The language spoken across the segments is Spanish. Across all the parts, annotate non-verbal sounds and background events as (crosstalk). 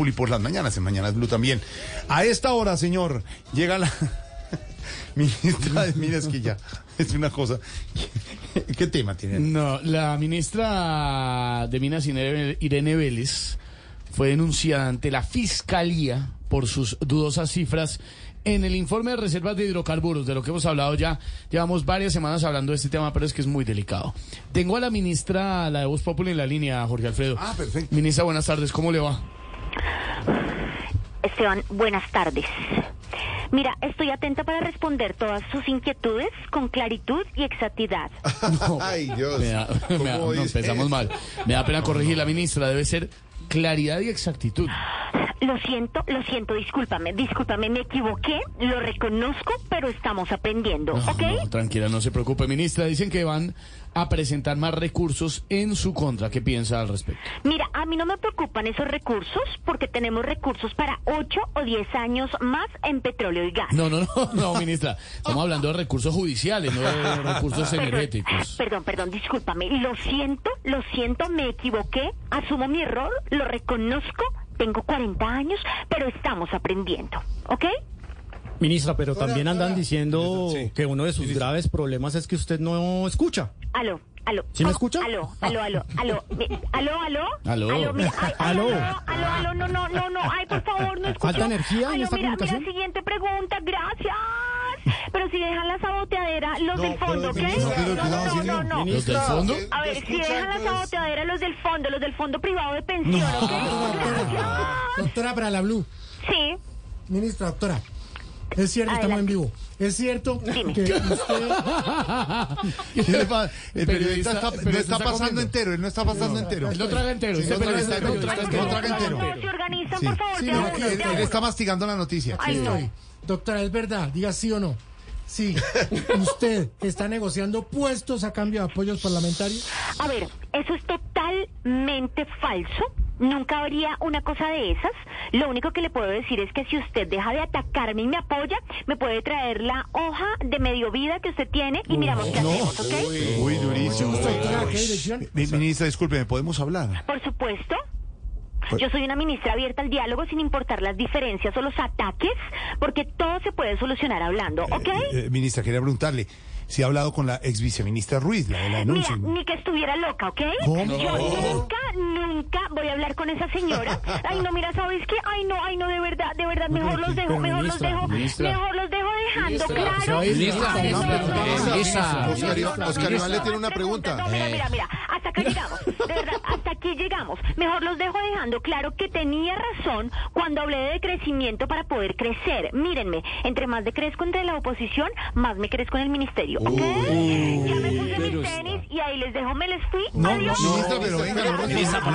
Populi por las mañanas, en Mañanas Blue también. A esta hora, señor, llega la (laughs) ministra de Mira, es que ya es una cosa. ¿Qué tema tiene? No, la ministra de Minas Irene Irene Vélez fue denunciada ante la fiscalía por sus dudosas cifras en el informe de reservas de hidrocarburos, de lo que hemos hablado ya, llevamos varias semanas hablando de este tema, pero es que es muy delicado. Tengo a la ministra, la de Voz Populi en la línea, Jorge Alfredo. Ah, perfecto. Ministra, buenas tardes, ¿cómo le va? Esteban, buenas tardes. Mira, estoy atenta para responder todas sus inquietudes con claritud y exactitud. (laughs) Ay, Dios. Me da- me da- ¿Cómo no, empezamos mal. Me da pena corregir la ministra, debe ser claridad y exactitud. Lo siento, lo siento, discúlpame, discúlpame, me equivoqué, lo reconozco, pero estamos aprendiendo, No, ¿ok? no, tranquila, no se preocupe, ministra. Dicen que van a presentar más recursos en su contra. ¿Qué piensa al respecto? Mira, a mí no me preocupan esos recursos porque tenemos recursos para 8 o 10 años más en petróleo y gas. No, no, no, no, ministra. Estamos hablando de recursos judiciales, no de recursos energéticos. Perdón, perdón, discúlpame. Lo siento, lo siento, me equivoqué, asumo mi error, lo reconozco, tengo 40 años, pero estamos aprendiendo, ¿ok? Ministra, pero también andan diciendo Sí. que uno de sus graves problemas es que usted no escucha. Aló, aló. ¿Sí me escucha? Aló, aló, aló, aló. Aló, aló. Aló. mira, ay, (laughs) ay, Aló. aló, aló, aló, no, no, no, no. Ay, por favor, no escucho. ¿Falta energía en Aló, esta mira, comunicación? Mira, siguiente pregunta, gracias. Si dejan la saboteadera, los del fondo, pero No, no, no, señor. no, no. ¿Los del fondo? A ver, si dejan la saboteadera, los del fondo, los del fondo privado de pensión, ¿ok? Gracias. Doctora para la Blue. Sí. Ministra, doctora. Es cierto, estamos en vivo. Es cierto Dime. que usted. ¿Qué le pasa? El periodista está, el no periodista está está pasando comiendo. entero, él no está pasando entero. Él lo traga entero. Sí, Este no traga periodista entero, no traga no entero. traga entero. No, se organizan, Sí. por favor, Sí, no, Él, está mastigando la noticia. Ay. Doctora, ¿es verdad? Diga sí o no. Sí. (laughs) ¿Usted está negociando puestos a cambio de apoyos parlamentarios? A ver, eso es totalmente falso. Nunca habría una cosa de esas. Lo único que le puedo decir es que si usted deja de atacarme y me apoya, me puede traer la hoja de medio vida que usted tiene y miramos qué hacemos, ¿ok? Uy, durísimo. Doctora, ¿qué dirección? Mi- Ministra, disculpe, ¿podemos hablar? Por supuesto. Pues- Yo soy una ministra abierta al diálogo sin importar las diferencias o los ataques, porque todo se puede solucionar hablando, ¿ok? Eh, eh, ministra, quería preguntarle si ha hablado con la ex viceministra Ruiz, la de la Mira, denuncia. ni que estuviera loca, ¿ok? ¿Cómo? Yo nunca, nunca voy a hablar con esa señora. Ay, no, mira, ¿sabes qué? Ay, no, ay, no, de verdad, de verdad, mejor los dejo, mejor los dejo, ministra. mejor los dejo dejando claro. no, Oscar Iván- le tiene una pregunta. No, mira, Eh. mira, mira, hasta acá llegamos. De verdad, hasta aquí llegamos. Mejor los dejo dejando claro que tenía razón cuando hablé de crecimiento para poder crecer. Mírenme, entre más decrezco entre la oposición, más me crezco en el ministerio, ¿ok? ya me puse mis tenis y ahí les dejo, me les fui. No, Adiós. ministra, pero venga, no, Ministra, bla,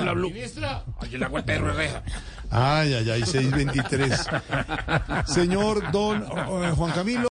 bla, bla. Ay, ay, ay, 623. Señor Don eh, Juan Camilo.